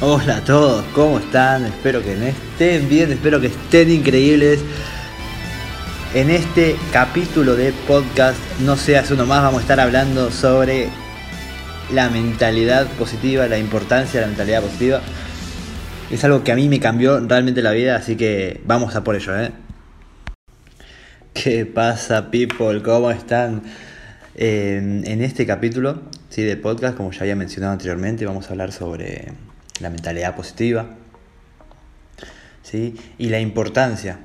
Hola a todos, ¿cómo están? Espero que estén bien, espero que estén increíbles. En este capítulo de podcast, no seas uno más, vamos a estar hablando sobre la mentalidad positiva, la importancia de la mentalidad positiva. Es algo que a mí me cambió realmente la vida, así que vamos a por ello, ¿eh? ¿Qué pasa, people? ¿Cómo están? Eh, en este capítulo ¿sí? de podcast, como ya había mencionado anteriormente, vamos a hablar sobre la mentalidad positiva ¿sí? y la importancia.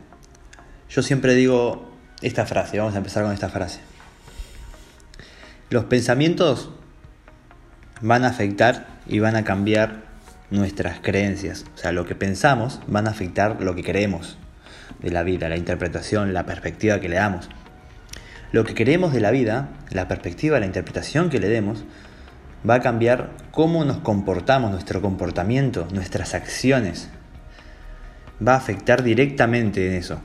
Yo siempre digo esta frase, vamos a empezar con esta frase. Los pensamientos van a afectar y van a cambiar nuestras creencias. O sea, lo que pensamos van a afectar lo que creemos de la vida, la interpretación, la perspectiva que le damos. Lo que creemos de la vida, la perspectiva, la interpretación que le demos, va a cambiar cómo nos comportamos, nuestro comportamiento, nuestras acciones. Va a afectar directamente en eso.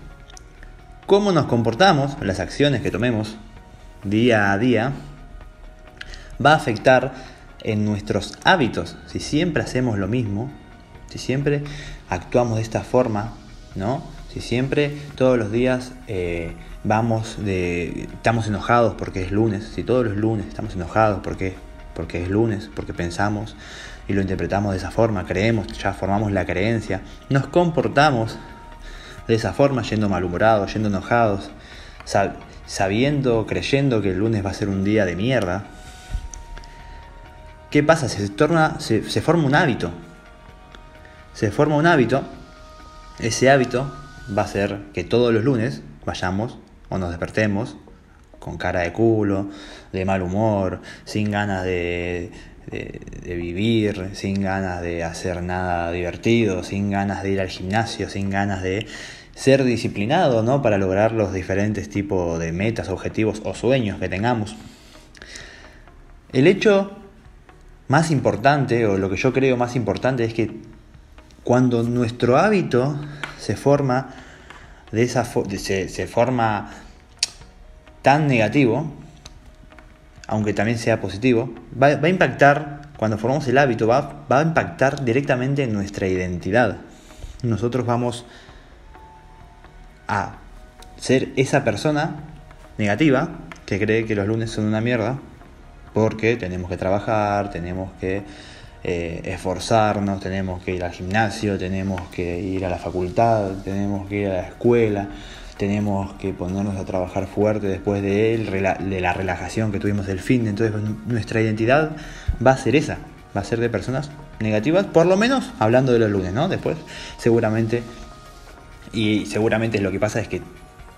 Cómo nos comportamos, las acciones que tomemos día a día, va a afectar en nuestros hábitos. Si siempre hacemos lo mismo, si siempre actuamos de esta forma, ¿no? Si siempre todos los días eh, vamos de. estamos enojados porque es lunes, si todos los lunes estamos enojados porque, porque es lunes, porque pensamos y lo interpretamos de esa forma, creemos, ya formamos la creencia, nos comportamos de esa forma, yendo malhumorados, yendo enojados, sabiendo, creyendo que el lunes va a ser un día de mierda. ¿Qué pasa? Se, se forma un hábito. Se forma un hábito. Ese hábito va a ser que todos los lunes vayamos o nos despertemos con cara de culo, de mal humor, sin ganas de, de, vivir, sin ganas de hacer nada divertido, sin ganas de ir al gimnasio, sin ganas de ser disciplinado ¿no? para lograr los diferentes tipos de metas, objetivos o sueños que tengamos. El hecho más importante, o lo que yo creo más importante, es que cuando nuestro hábito se forma de esa se, se forma tan negativo, aunque también sea positivo, va, a impactar, cuando formamos el hábito, va, va, a impactar directamente en nuestra identidad. Nosotros vamos a ser esa persona negativa que cree que los lunes son una mierda, porque tenemos que trabajar, tenemos que eh, esforzarnos, tenemos que ir al gimnasio, tenemos que ir a la facultad, tenemos que ir a la escuela, tenemos que ponernos a trabajar fuerte después de, él, de la relajación que tuvimos el fin. Entonces nuestra identidad va a ser esa, va a ser de personas negativas, por lo menos hablando de los lunes, ¿no? Después seguramente, y seguramente lo que pasa es que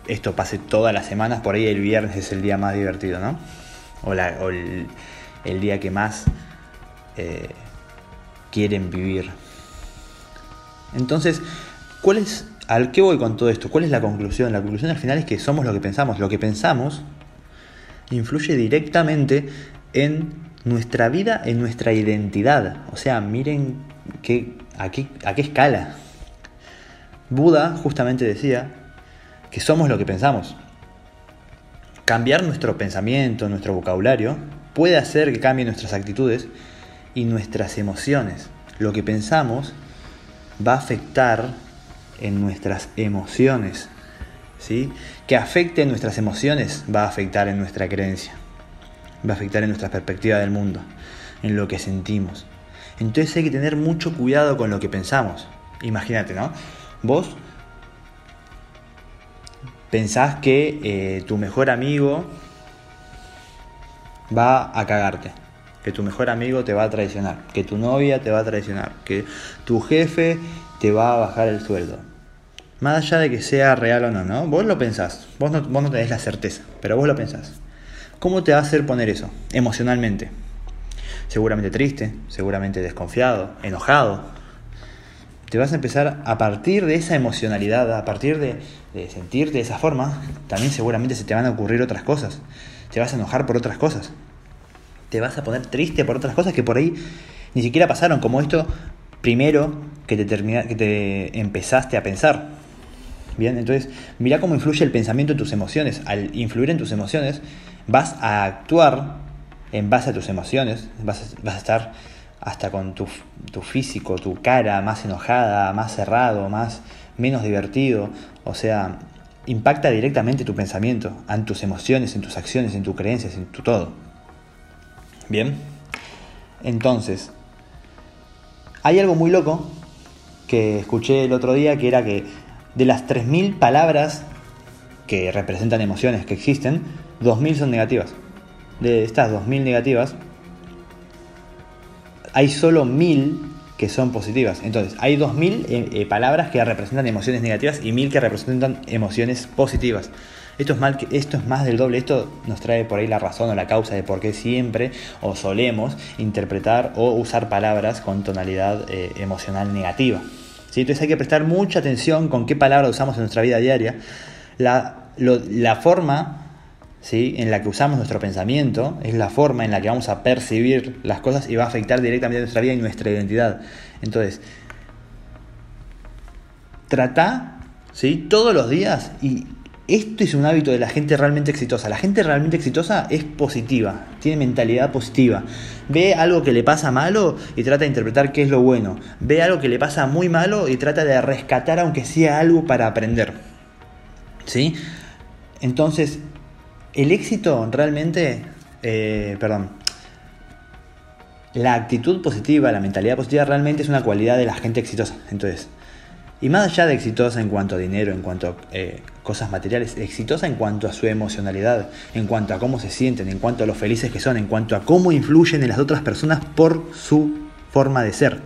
esto pase todas las semanas, por ahí el viernes es el día más divertido, ¿no? O, el, día que más... Eh, quieren vivir. Entonces, ¿cuál es, ¿al qué voy con todo esto? ¿Cuál es la conclusión? La conclusión al final es que somos lo que pensamos. Lo que pensamos influye directamente en nuestra vida, en nuestra identidad. O sea, miren qué, a, qué, a qué escala. Buda justamente decía que somos lo que pensamos. Cambiar nuestro pensamiento, nuestro vocabulario, puede hacer que cambien nuestras actitudes y nuestras emociones. Lo que pensamos va a afectar en nuestras emociones. ¿sí? Que afecte nuestras emociones va a afectar en nuestra creencia. Va a afectar en nuestra perspectiva del mundo, en lo que sentimos. Entonces hay que tener mucho cuidado con lo que pensamos. Imagínate, ¿no? Vos pensás que eh, tu mejor amigo va a cagarte que tu mejor amigo te va a traicionar, que tu novia te va a traicionar, que tu jefe te va a bajar el sueldo. Más allá de que sea real o no, ¿no? Vos lo pensás, vos no, vos no tenés la certeza, pero vos lo pensás. ¿Cómo te va a hacer poner eso emocionalmente? Seguramente triste, seguramente desconfiado, enojado. Te vas a empezar a partir de esa emocionalidad, a partir de, de sentirte de esa forma, también seguramente se te van a ocurrir otras cosas. Te vas a enojar por otras cosas te vas a poner triste por otras cosas que por ahí ni siquiera pasaron, como esto primero que te, termina, que te empezaste a pensar. Bien, entonces mira cómo influye el pensamiento en tus emociones. Al influir en tus emociones, vas a actuar en base a tus emociones, vas a, vas a estar hasta con tu, tu físico, tu cara más enojada, más cerrado, más menos divertido. O sea, impacta directamente tu pensamiento, en tus emociones, en tus acciones, en tus creencias, en tu todo. Bien, entonces, hay algo muy loco que escuché el otro día que era que de las 3.000 palabras que representan emociones que existen, 2.000 son negativas. De estas 2.000 negativas, hay solo 1.000 que son positivas. Entonces, hay 2.000 eh, eh, palabras que representan emociones negativas y 1.000 que representan emociones positivas. Esto es, esto es más del doble, esto nos trae por ahí la razón o la causa de por qué siempre o solemos interpretar o usar palabras con tonalidad eh, emocional negativa. ¿Sí? Entonces hay que prestar mucha atención con qué palabra usamos en nuestra vida diaria. La, la forma ¿sí? en la que usamos nuestro pensamiento es la forma en la que vamos a percibir las cosas y va a afectar directamente nuestra vida y nuestra identidad. Entonces, trata ¿sí? todos los días y esto es un hábito de la gente realmente exitosa. La gente realmente exitosa es positiva, tiene mentalidad positiva. Ve algo que le pasa malo y trata de interpretar qué es lo bueno. Ve algo que le pasa muy malo y trata de rescatar aunque sea algo para aprender. ¿Sí? Entonces, el éxito realmente, eh, perdón, la actitud positiva, la mentalidad positiva realmente es una cualidad de la gente exitosa. Entonces, y más allá de exitosa en cuanto a dinero, en cuanto a eh, cosas materiales, exitosa en cuanto a su emocionalidad, en cuanto a cómo se sienten, en cuanto a lo felices que son, en cuanto a cómo influyen en las otras personas por su forma de ser.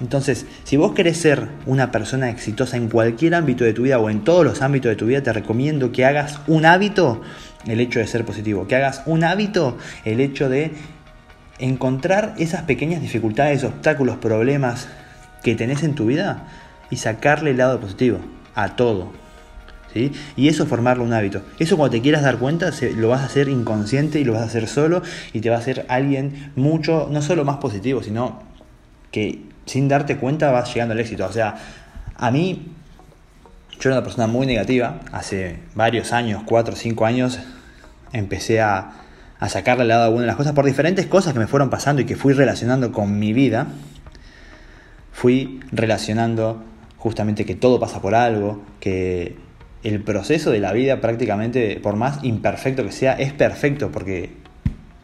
Entonces, si vos querés ser una persona exitosa en cualquier ámbito de tu vida o en todos los ámbitos de tu vida, te recomiendo que hagas un hábito el hecho de ser positivo, que hagas un hábito el hecho de encontrar esas pequeñas dificultades, obstáculos, problemas que tenés en tu vida y sacarle el lado positivo a todo. Y eso formarlo un hábito. Eso cuando te quieras dar cuenta lo vas a hacer inconsciente y lo vas a hacer solo y te va a hacer alguien mucho, no solo más positivo, sino que sin darte cuenta vas llegando al éxito. O sea, a mí, yo era una persona muy negativa, hace varios años, 4 o 5 años, empecé a, a sacarle el lado alguna de las cosas por diferentes cosas que me fueron pasando y que fui relacionando con mi vida. Fui relacionando justamente que todo pasa por algo, que el proceso de la vida prácticamente, por más imperfecto que sea, es perfecto porque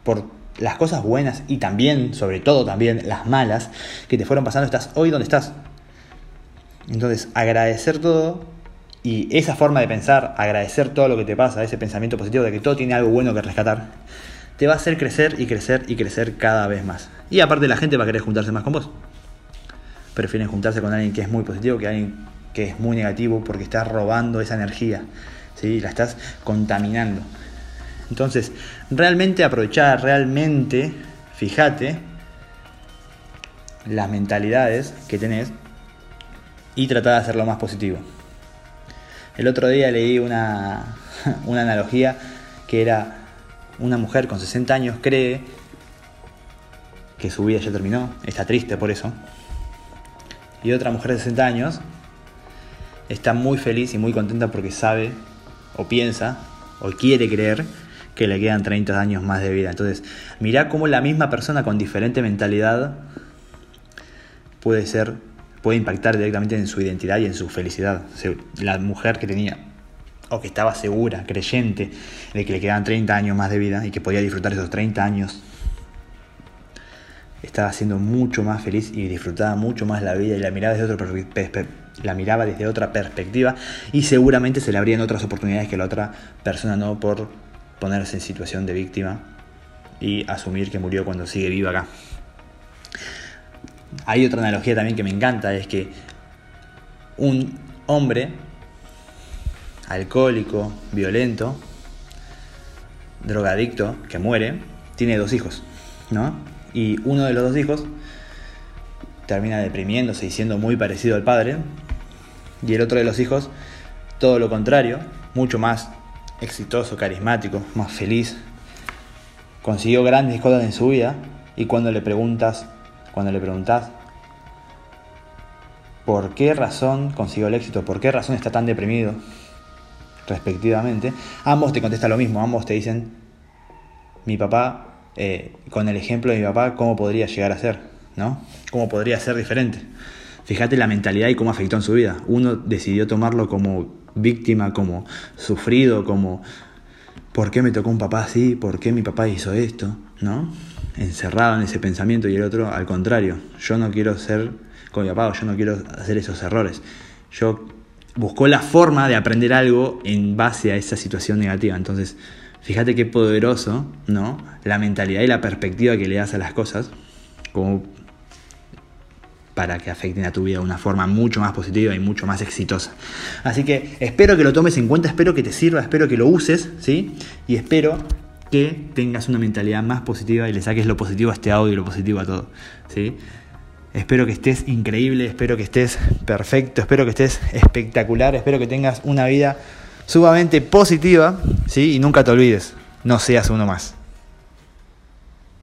por las cosas buenas y también, sobre todo también las malas que te fueron pasando, estás hoy donde estás. Entonces, agradecer todo y esa forma de pensar, agradecer todo lo que te pasa, ese pensamiento positivo de que todo tiene algo bueno que rescatar, te va a hacer crecer y crecer y crecer cada vez más. Y aparte la gente va a querer juntarse más con vos. Prefieren juntarse con alguien que es muy positivo que alguien que es muy negativo porque estás robando esa energía, ¿sí? la estás contaminando. Entonces, realmente aprovechar, realmente, fíjate las mentalidades que tenés y tratar de hacerlo más positivo. El otro día leí una, una analogía que era una mujer con 60 años cree que su vida ya terminó, está triste por eso. Y otra mujer de 60 años está muy feliz y muy contenta porque sabe o piensa o quiere creer que le quedan 30 años más de vida. Entonces, mirá cómo la misma persona con diferente mentalidad puede ser, puede impactar directamente en su identidad y en su felicidad. La mujer que tenía o que estaba segura, creyente de que le quedaban 30 años más de vida y que podía disfrutar esos 30 años, estaba siendo mucho más feliz y disfrutaba mucho más la vida y la miraba desde, otro la miraba desde otra perspectiva y seguramente se le abrían otras oportunidades que la otra persona no por ponerse en situación de víctima y asumir que murió cuando sigue vivo acá. Hay otra analogía también que me encanta, es que un hombre alcohólico, violento, drogadicto, que muere, tiene dos hijos, ¿no? Y uno de los dos hijos termina deprimiéndose y siendo muy parecido al padre, y el otro de los hijos, todo lo contrario, mucho más exitoso, carismático, más feliz. Consiguió grandes cosas en su vida y cuando le preguntas, cuando le preguntas por qué razón consiguió el éxito, por qué razón está tan deprimido, respectivamente, ambos te contestan lo mismo, ambos te dicen, mi papá eh, con el ejemplo de mi papá, cómo podría llegar a ser, ¿no? ¿Cómo podría ser diferente? Fíjate la mentalidad y cómo afectó en su vida. Uno decidió tomarlo como víctima, como sufrido, como ¿por qué me tocó un papá así? ¿Por qué mi papá hizo esto? ¿No? Encerrado en ese pensamiento y el otro al contrario. Yo no quiero ser con mi papá, yo no quiero hacer esos errores. Yo buscó la forma de aprender algo en base a esa situación negativa. Entonces, fíjate qué poderoso, ¿no? La mentalidad y la perspectiva que le das a las cosas, como para que afecten a tu vida de una forma mucho más positiva y mucho más exitosa. Así que espero que lo tomes en cuenta, espero que te sirva, espero que lo uses, ¿sí? Y espero que tengas una mentalidad más positiva y le saques lo positivo a este audio y lo positivo a todo, ¿sí? Espero que estés increíble, espero que estés perfecto, espero que estés espectacular, espero que tengas una vida sumamente positiva, ¿sí? Y nunca te olvides, no seas uno más.